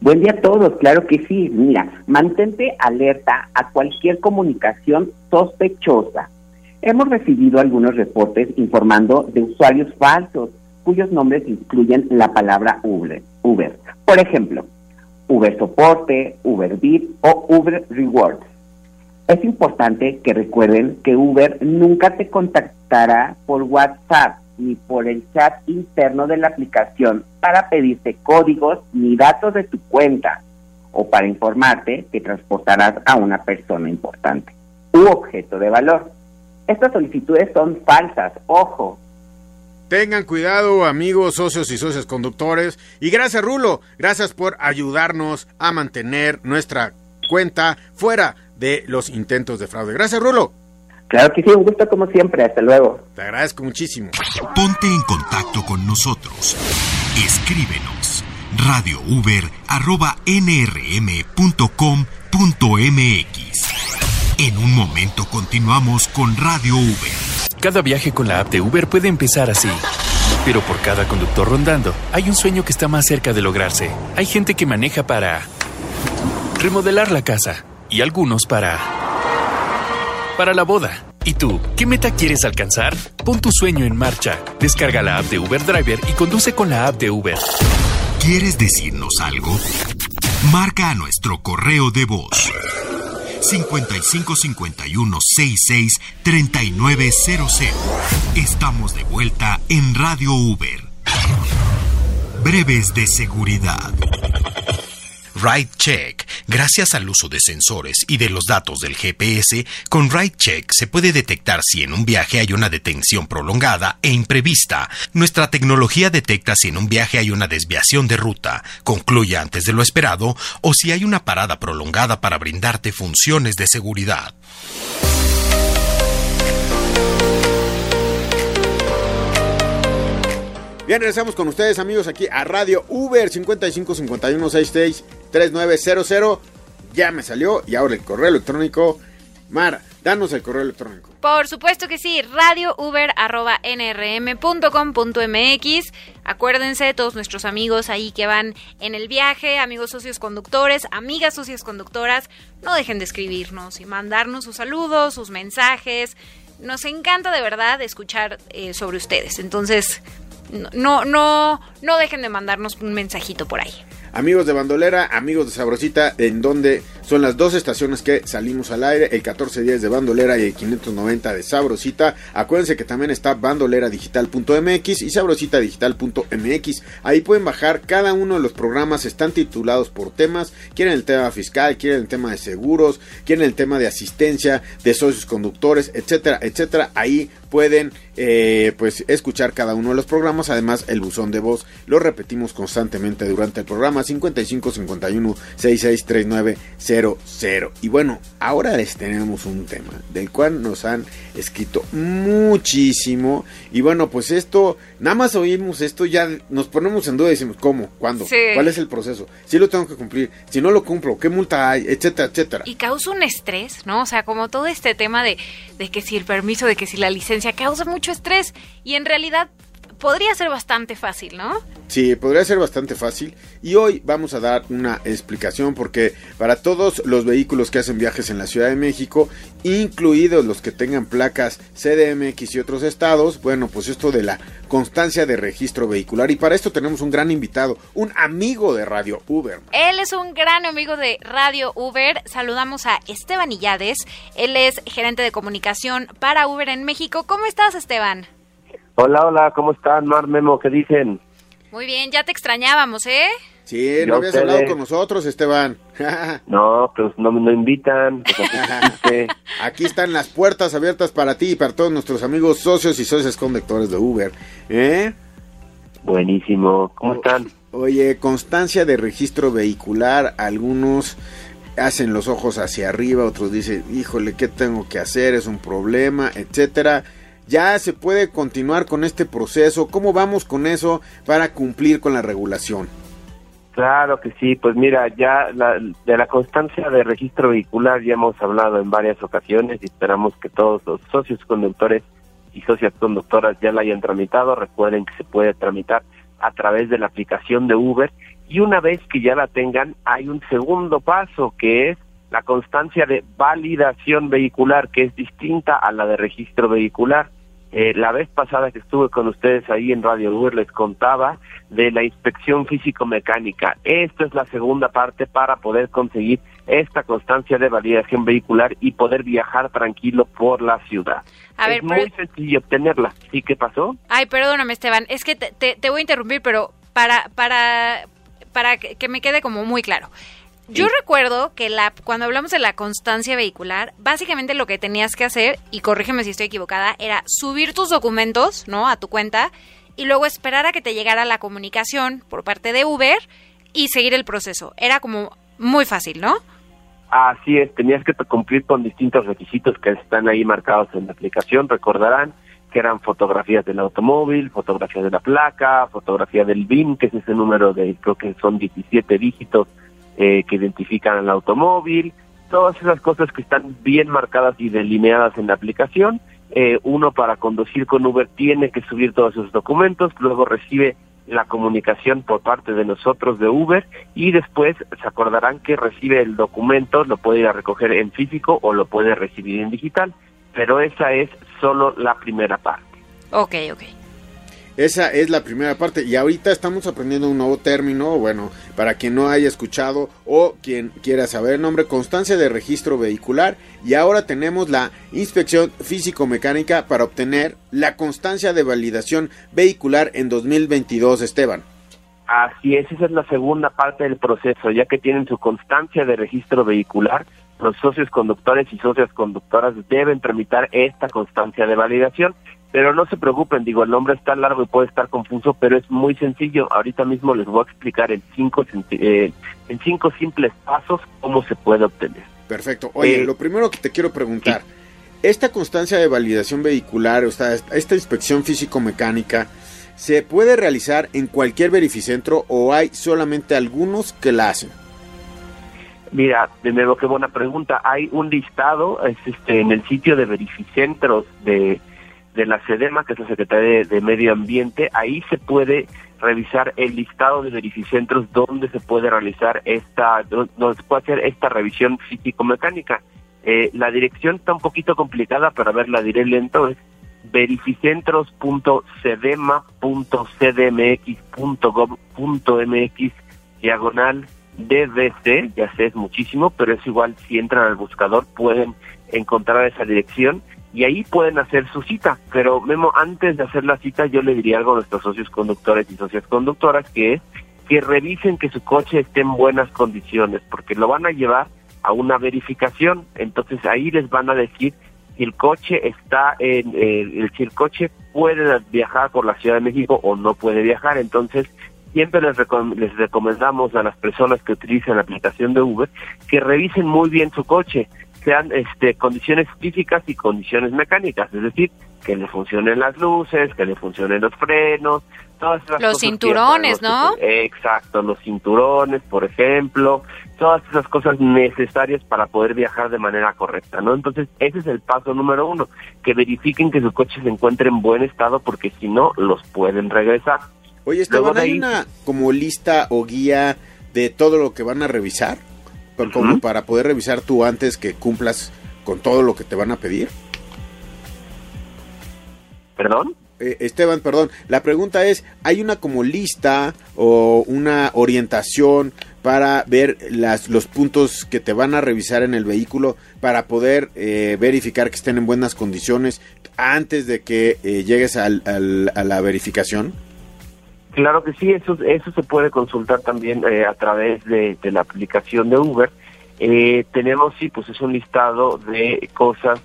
Buen día a todos, claro que sí. Mira, mantente alerta a cualquier comunicación sospechosa. Hemos recibido algunos reportes informando de usuarios falsos cuyos nombres incluyen la palabra Uber. Por ejemplo, Uber Soporte, Uber Bit o Uber Rewards. Es importante que recuerden que Uber nunca te contactará por WhatsApp ni por el chat interno de la aplicación para pedirte códigos ni datos de tu cuenta o para informarte que transportarás a una persona importante u objeto de valor. Estas solicitudes son falsas, ojo. Tengan cuidado amigos, socios y socios conductores. Y gracias Rulo, gracias por ayudarnos a mantener nuestra cuenta fuera de los intentos de fraude. Gracias Rulo. Claro que sí, un gusto como siempre. Hasta luego. Te agradezco muchísimo. Ponte en contacto con nosotros. Escríbenos radiouber@nrm.com.mx. En un momento continuamos con Radio Uber. Cada viaje con la app de Uber puede empezar así. Pero por cada conductor rondando, hay un sueño que está más cerca de lograrse. Hay gente que maneja para remodelar la casa y algunos para para la boda. ¿Y tú, qué meta quieres alcanzar? Pon tu sueño en marcha. Descarga la app de Uber Driver y conduce con la app de Uber. ¿Quieres decirnos algo? Marca a nuestro correo de voz 55 51 66 3900. Estamos de vuelta en Radio Uber. Breves de seguridad. Ride Check. Gracias al uso de sensores y de los datos del GPS, con Ride Check se puede detectar si en un viaje hay una detención prolongada e imprevista. Nuestra tecnología detecta si en un viaje hay una desviación de ruta, concluye antes de lo esperado, o si hay una parada prolongada para brindarte funciones de seguridad. Bien, regresamos con ustedes, amigos, aquí a Radio Uber 55 51 66 3900. Ya me salió y ahora el correo electrónico. Mar, danos el correo electrónico. Por supuesto que sí, radiouber.nrm.com.mx. Acuérdense, todos nuestros amigos ahí que van en el viaje, amigos socios conductores, amigas socias conductoras, no dejen de escribirnos y mandarnos sus saludos, sus mensajes. Nos encanta de verdad escuchar eh, sobre ustedes. Entonces, no, no, no dejen de mandarnos un mensajito por ahí. Amigos de Bandolera, amigos de Sabrosita, en donde Son las dos estaciones que salimos al aire, el 1410 de Bandolera y el 590 de Sabrosita. Acuérdense que también está bandoleradigital.mx y sabrositadigital.mx. Ahí pueden bajar cada uno de los programas, están titulados por temas. Quieren el tema fiscal, quieren el tema de seguros, quieren el tema de asistencia, de socios conductores, etcétera, etcétera. Ahí pueden eh, pues escuchar cada uno de los programas además el buzón de voz lo repetimos constantemente durante el programa 55 51 66 39 00 y bueno ahora les tenemos un tema del cual nos han escrito muchísimo. Y bueno pues esto nada más oímos esto ya nos ponemos en duda y decimos cómo cuándo cuál es el proceso si lo tengo que cumplir. Si no lo cumplo qué multa hay etcétera etcétera. Y causa un estrés no o sea como todo este tema de, de que si el permiso de que si la licencia causa mucho estrés. Y en realidad podría ser bastante fácil, ¿no? Sí, podría ser bastante fácil. Y hoy vamos a dar una explicación porque para todos los vehículos que hacen viajes en la Ciudad de México, incluidos los que tengan placas CDMX y otros estados, bueno, pues esto de la constancia de registro vehicular. Y para esto tenemos un gran invitado, un amigo de Radio Uber. Él es un gran amigo de Radio Uber. Saludamos a Esteban Illades. Él es gerente de comunicación para Uber en México. ¿Cómo estás, Esteban? Hola, hola, ¿cómo están, Mar Memo? ¿Qué dicen? Muy bien, ya te extrañábamos, ¿eh? Sí, no habías hablado con nosotros, Esteban. no, pues no me invitan. Pues aquí están las puertas abiertas para ti y para todos nuestros amigos socios y socios conductores de Uber. ¿Eh? Buenísimo. ¿Cómo están? Oye, constancia de registro vehicular. Algunos hacen los ojos hacia arriba, otros dicen, híjole, ¿qué tengo que hacer? Es un problema, etcétera ya se puede continuar con este proceso. ¿Cómo vamos con eso para cumplir con la regulación? Claro que sí, pues mira, ya de la constancia de registro vehicular ya hemos hablado en varias ocasiones y esperamos que todos los socios conductores y socias conductoras ya la hayan tramitado. Recuerden que se puede tramitar a través de la aplicación de Uber y una vez que ya la tengan hay un segundo paso que es la constancia de validación vehicular que es distinta a la de registro vehicular. Eh, la vez pasada que estuve con ustedes ahí en Radio Uber les contaba de la inspección físico-mecánica. Esta es la segunda parte para poder conseguir esta constancia de validación vehicular y poder viajar tranquilo por la ciudad. es muy sencillo obtenerla. ¿Y qué pasó? Ay, perdóname Esteban, es que te, te voy a interrumpir, pero para, para, para que me quede como muy claro. Yo recuerdo que la, cuando hablamos de la constancia vehicular, básicamente lo que tenías que hacer, y corrígeme si estoy equivocada, era subir tus documentos, ¿no? A tu cuenta y luego esperar a que te llegara la comunicación por parte de Uber y seguir el proceso. Era como muy fácil, ¿no? Así es, tenías que cumplir con distintos requisitos que están ahí marcados en la aplicación. Recordarán que eran fotografías del automóvil, fotografías de la placa, fotografía del BIN, que es ese número de, creo que son 17 dígitos eh, que identifican al automóvil, todas esas cosas que están bien marcadas y delineadas en la aplicación. Eh, uno para conducir con Uber tiene que subir todos esos documentos, luego recibe la comunicación por parte de nosotros de Uber y después se acordarán que recibe el documento, lo puede ir a recoger en físico o lo puede recibir en digital, pero esa es solo la primera parte. Ok, ok. Esa es la primera parte. Y ahorita estamos aprendiendo un nuevo término, bueno, para quien no haya escuchado o quien quiera saber el nombre, constancia de registro vehicular. Y ahora tenemos la inspección físico-mecánica para obtener la constancia de validación vehicular en 2022, Esteban. Así es, esa es la segunda parte del proceso, ya que tienen su constancia de registro vehicular, los socios conductores y socias conductoras deben tramitar esta constancia de validación pero no se preocupen, digo, el nombre está largo y puede estar confuso, pero es muy sencillo. Ahorita mismo les voy a explicar en cinco, eh, en cinco simples pasos cómo se puede obtener. Perfecto. Oye, eh, lo primero que te quiero preguntar, ¿esta constancia de validación vehicular, o sea, esta inspección físico-mecánica, se puede realizar en cualquier verificentro o hay solamente algunos que la hacen? Mira, de nuevo, qué buena pregunta. Hay un listado es este, en el sitio de verificentros de de la SEDEMA, que es la Secretaría de, Medio Ambiente, ahí se puede revisar el listado de verificentros donde se puede realizar esta, donde se puede hacer esta revisión físico-mecánica. Eh, la dirección está un poquito complicada, pero a ver, la diré lento, es verificentros.cedema.cdmx.gov.mx diagonal DDC, ya sé, es muchísimo, pero es igual si entran al buscador pueden encontrar esa dirección y ahí pueden hacer su cita. Pero Memo, antes de hacer la cita yo le diría algo a nuestros socios conductores y socias conductoras que es que revisen que su coche esté en buenas condiciones, porque lo van a llevar a una verificación, entonces ahí les van a decir si el coche está en, eh, si el coche puede viajar por la Ciudad de México o no puede viajar, entonces siempre les, les recomendamos a las personas que utilizan la aplicación de Uber que revisen muy bien su coche, sean este, condiciones físicas y condiciones mecánicas, es decir, que le funcionen las luces, que le funcionen los frenos, todas esas los cinturones, ¿no? exacto, los cinturones, por ejemplo, todas esas cosas necesarias para poder viajar de manera correcta, ¿no? Entonces, ese es el paso número uno, que verifiquen que su coche se encuentre en buen estado, porque si no, los pueden regresar. Oye, Esteban, ¿hay una como lista o guía de todo lo que van a revisar? Como para poder revisar tú antes que cumplas con todo lo que te van a pedir. ¿Perdón? Eh, Esteban, perdón, la pregunta es, ¿hay una como lista o una orientación para ver las, los puntos que te van a revisar en el vehículo para poder eh, verificar que estén en buenas condiciones antes de que eh, llegues al, a la verificación? Claro que sí, eso, eso se puede consultar también a través de, la aplicación de Uber. tenemos, sí, pues es un listado de cosas,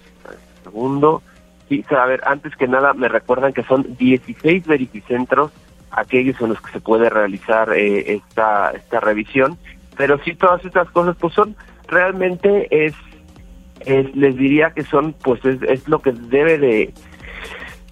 segundo, Sí, a ver, antes que nada me recuerdan que son 16 verificentros aquellos en los que se puede realizar eh, esta esta revisión, pero sí todas estas cosas pues son realmente es, les diría que son pues es, es lo que debe de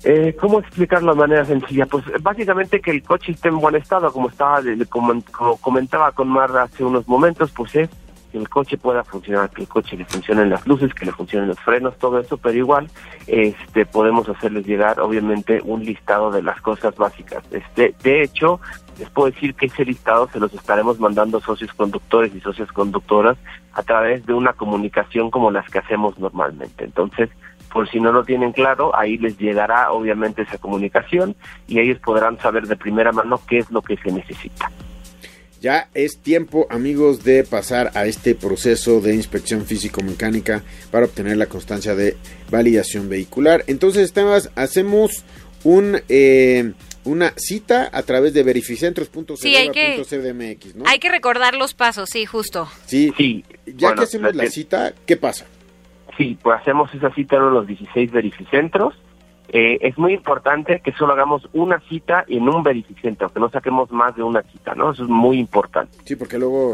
eh, ¿Cómo explicarlo de manera sencilla? Pues básicamente que el coche esté en buen estado, como estaba como comentaba con Mar hace unos momentos, pues es que el coche pueda funcionar, que el coche le funcionen las luces, que le funcionen los frenos, todo eso, pero igual este podemos hacerles llegar obviamente un listado de las cosas básicas. Este, de hecho, les puedo decir que ese listado se los estaremos mandando socios conductores y socias conductoras a través de una comunicación como las que hacemos normalmente. Entonces, por si no lo tienen claro, ahí les llegará obviamente esa comunicación y ellos podrán saber de primera mano qué es lo que se necesita. Ya es tiempo, amigos, de pasar a este proceso de inspección físico-mecánica para obtener la constancia de validación vehicular. Entonces, temas, hacemos un eh, una cita a través de verificentros.cdmx, sí, hay que, ¿no? Hay que recordar los pasos, sí, justo. Sí, sí. Ya que hacemos la cita, ¿qué pasa? Sí, pues hacemos esa cita en los 16 verificentros eh, es muy importante que solo hagamos una cita en un verificentro, que no saquemos más de una cita, ¿no? Eso es muy importante. Sí, porque luego,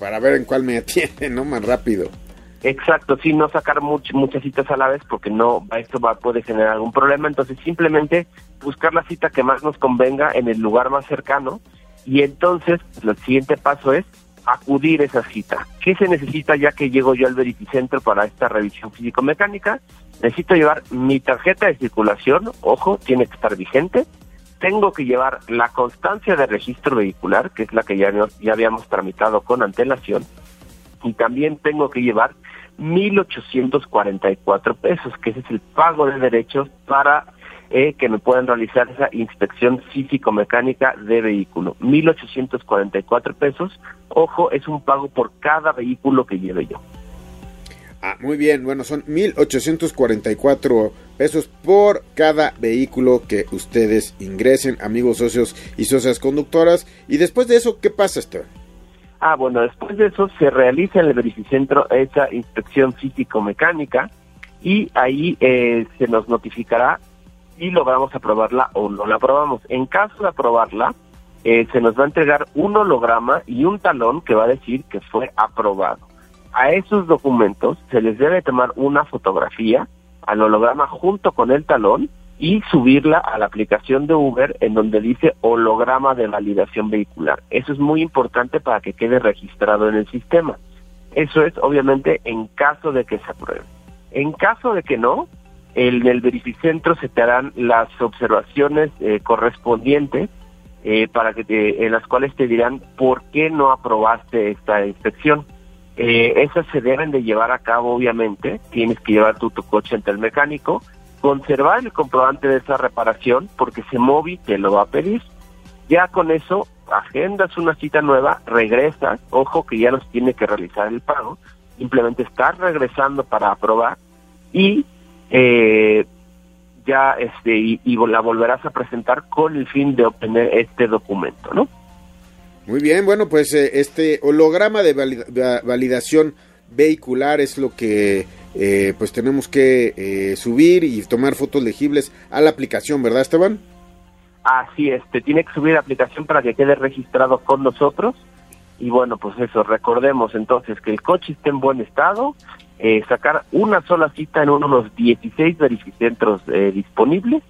para, ver en cuál me atiende, ¿no? Más rápido. Exacto, sí, no sacar muchas citas a la vez porque no, esto va, puede generar algún problema, entonces simplemente buscar la cita que más nos convenga en el lugar más cercano y entonces el siguiente paso es acudir a esa cita. ¿Qué se necesita ya que llego yo al verificentro para esta revisión físico-mecánica? Necesito llevar mi tarjeta de circulación, ojo, tiene que estar vigente. Tengo que llevar la constancia de registro vehicular, que es la que ya, ya habíamos tramitado con antelación. Y también tengo que llevar 1.844 pesos, que ese es el pago de derechos para eh, que me puedan realizar esa inspección físico-mecánica de vehículo. 1.844 pesos. Ojo, es un pago por cada vehículo que lleve yo. Ah, muy bien, bueno, son 1.844 pesos por cada vehículo que ustedes ingresen, amigos socios y socias conductoras. Y después de eso, ¿qué pasa, Esteban? Ah, bueno, después de eso se realiza en el verificentro esa inspección físico-mecánica y ahí eh, se nos notificará si logramos aprobarla o no la aprobamos. En caso de aprobarla, eh, se nos va a entregar un holograma y un talón que va a decir que fue aprobado a esos documentos se les debe tomar una fotografía al holograma junto con el talón y subirla a la aplicación de Uber en donde dice holograma de validación vehicular. Eso es muy importante para que quede registrado en el sistema. Eso es obviamente en caso de que se apruebe. En caso de que no, en el verificentro se te harán las observaciones eh, correspondientes eh, para que en las cuales te dirán por qué no aprobaste esta inspección. Eh, esas se deben de llevar a cabo, obviamente. Tienes que llevar tu, tu coche ante el mecánico, conservar el comprobante de esa reparación, porque ese móvil te lo va a pedir. Ya con eso agendas una cita nueva, regresas, ojo que ya nos tiene que realizar el pago, simplemente estás regresando para aprobar y eh, ya este y, la volverás a presentar con el fin de obtener este documento, ¿no? Muy bien, bueno, pues eh, este holograma de validación vehicular es lo que eh, pues tenemos que eh, subir y tomar fotos legibles a la aplicación, ¿verdad, Esteban? Así es, te tiene que subir la aplicación para que quede registrado con nosotros. Y bueno, pues eso, recordemos entonces que el coche esté en buen estado, eh, sacar una sola cita en uno de los 16 verificentros eh, disponibles.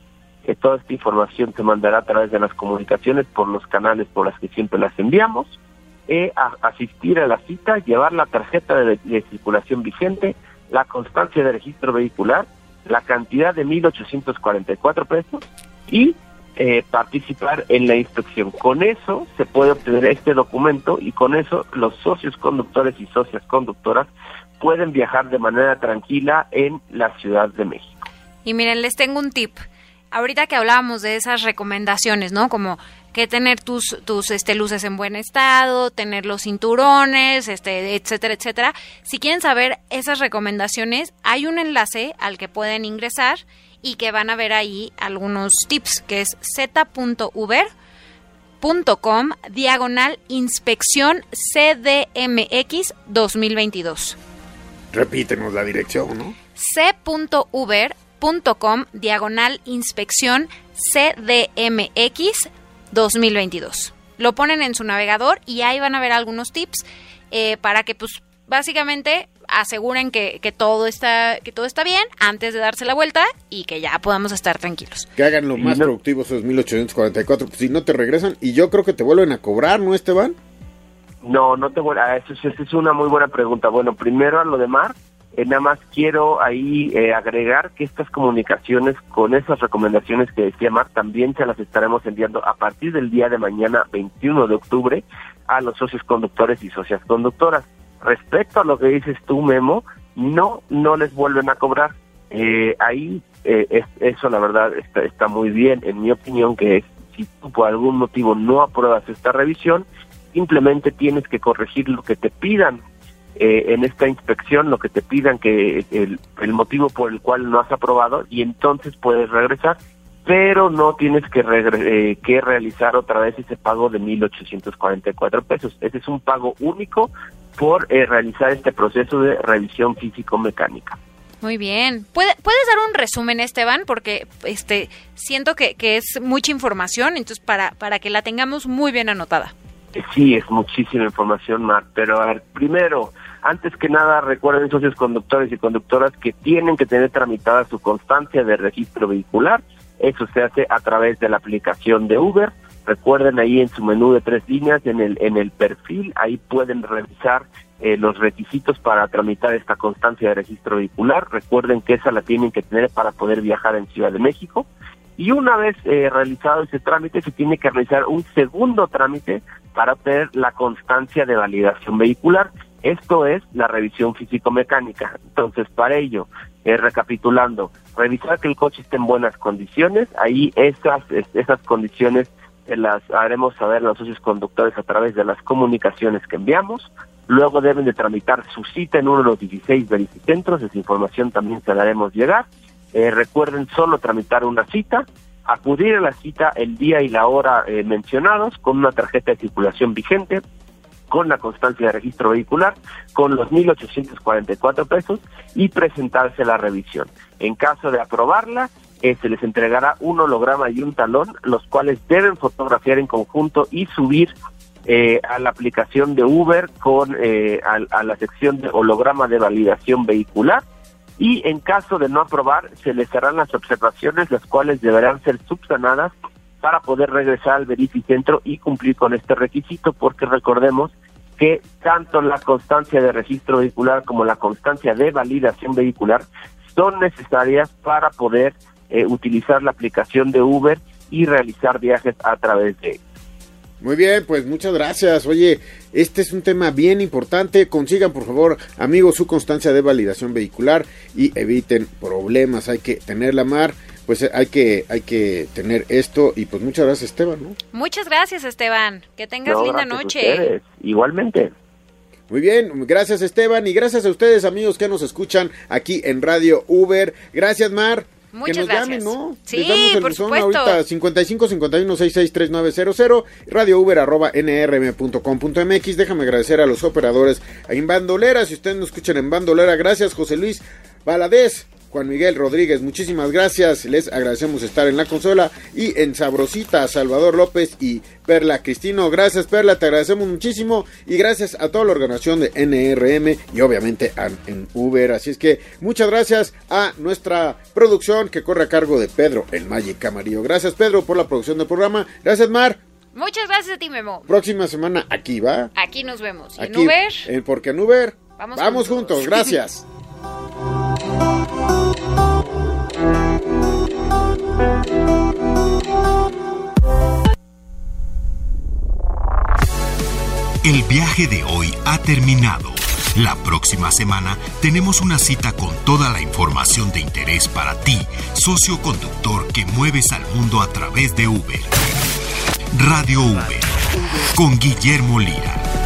toda esta información se mandará a través de las comunicaciones por los canales por las que siempre las enviamos. Eh, asistir a la cita, llevar la tarjeta de, circulación vigente, la constancia de registro vehicular, la cantidad de 1.844 pesos y participar en la inspección. Con eso se puede obtener este documento y con eso los socios conductores y socias conductoras pueden viajar de manera tranquila en la Ciudad de México. Y miren, les tengo un tip. Ahorita que hablábamos de esas recomendaciones, ¿no? Como que tener tus, tus este, luces en buen estado, tener los cinturones, este, etcétera, etcétera. Si quieren saber esas recomendaciones, hay un enlace al que pueden ingresar y que van a ver ahí algunos tips, que es z.uber.com diagonal inspección CDMX 2022. Repítenos la dirección, ¿no? c.uber.com diagonal inspección CDMX 2022. Lo ponen en su navegador y ahí van a ver algunos tips eh, para que, pues, básicamente aseguren que, que, todo está que todo está bien antes de darse la vuelta y que ya podamos estar tranquilos. Que hagan lo más productivo esos 1844, pues, si no te regresan y yo creo que te vuelven a cobrar, ¿no, Esteban? No, no te voy a... Eso, es una muy buena pregunta. Bueno, primero a lo de Mar, eh, nada más quiero ahí eh, agregar que estas comunicaciones con esas recomendaciones que decía Mar también se las estaremos enviando a partir del día de mañana, 21 de octubre, a los socios conductores y socias conductoras. Respecto a lo que dices tú, Memo, no, no les vuelven a cobrar. Eh, ahí es, eso la verdad está, está muy bien, en mi opinión, que es si tú por algún motivo no apruebas esta revisión, simplemente tienes que corregir lo que te pidan eh, en esta inspección, lo que te pidan que el, motivo por el cual no has aprobado y entonces puedes regresar, pero no tienes que, eh, que realizar otra vez ese pago de 1.844 pesos. Ese es un pago único por eh, realizar este proceso de revisión físico-mecánica. Muy bien. ¿Puede, ¿Puedes dar un resumen, Esteban? Porque este siento que, que es mucha información, entonces para, para que la tengamos muy bien anotada. Sí, es muchísima información, Mar, pero a ver, primero, antes que nada, recuerden, socios conductores y conductoras, que tienen que tener tramitada su constancia de registro vehicular. Eso se hace a través de la aplicación de Uber. Recuerden ahí en su menú de tres líneas, en el, en el perfil, ahí pueden revisar eh, los requisitos para tramitar esta constancia de registro vehicular. Recuerden que esa la tienen que tener para poder viajar en Ciudad de México. Y una vez eh, realizado ese trámite, se tiene que realizar un segundo trámite para obtener la constancia de validación vehicular. Esto es la revisión físico-mecánica. Entonces, para ello, eh, recapitulando, revisar que el coche esté en buenas condiciones. Ahí esas, esas condiciones las haremos saber los socios conductores a través de las comunicaciones que enviamos. Luego deben de tramitar su cita en uno de los 16 verificentros. Esa información también se la haremos llegar eh, recuerden solo tramitar una cita, acudir a la cita el día y la hora eh, mencionados con una tarjeta de circulación vigente, con la constancia de registro vehicular, con los 1.844 pesos y presentarse la revisión. En caso de aprobarla, eh, se les entregará un holograma y un talón, los cuales deben fotografiar en conjunto y subir a la aplicación de Uber con a la sección de holograma de validación vehicular y en caso de no aprobar se les harán las observaciones las cuales deberán ser subsanadas para poder regresar al verificentro y cumplir con este requisito porque recordemos que tanto la constancia de registro vehicular como la constancia de validación vehicular son necesarias para poder eh, utilizar la aplicación de Uber y realizar viajes a través de muy bien, pues muchas gracias. Oye, este es un tema bien importante. Consigan, por favor, amigos, su constancia de validación vehicular y eviten problemas. Hay que tener la mar pues hay que, hay que tener esto y pues muchas gracias Esteban, ¿no? Muchas gracias Esteban, que tengas linda noche. Igualmente. Muy bien, gracias Esteban y gracias a ustedes amigos que nos escuchan aquí en Radio Uber. Gracias Mar. Muchas que nos gracias. llamen, ¿no? Sí, Les damos el por buzón supuesto. ahorita 55 51 66 3900 radio uber arroba nrm.com.mx. Déjame agradecer a los operadores en Bandolera. Si ustedes nos escuchan en Bandolera, gracias José Luis Valadez. Juan Miguel Rodríguez, muchísimas gracias. Les agradecemos estar en la consola. Y en Sabrosita, Salvador López y Perla Cristino. Gracias, Perla, te agradecemos muchísimo. Y gracias a toda la organización de NRM y obviamente a, en Uber. Así es que muchas gracias a nuestra producción que corre a cargo de Pedro, el Magic Camarillo. Gracias, Pedro, por la producción del programa. Gracias, Mar. Muchas gracias a ti, Memo. Próxima semana aquí, ¿va? Aquí nos vemos. ¿Y en Uber? eh, porque en Uber Vamos vamos juntos. juntos. Gracias. El viaje de hoy ha terminado. La próxima semana tenemos una cita con toda la información de interés para ti, socio conductor que mueves al mundo a través de Uber. Radio Uber con Guillermo Lira.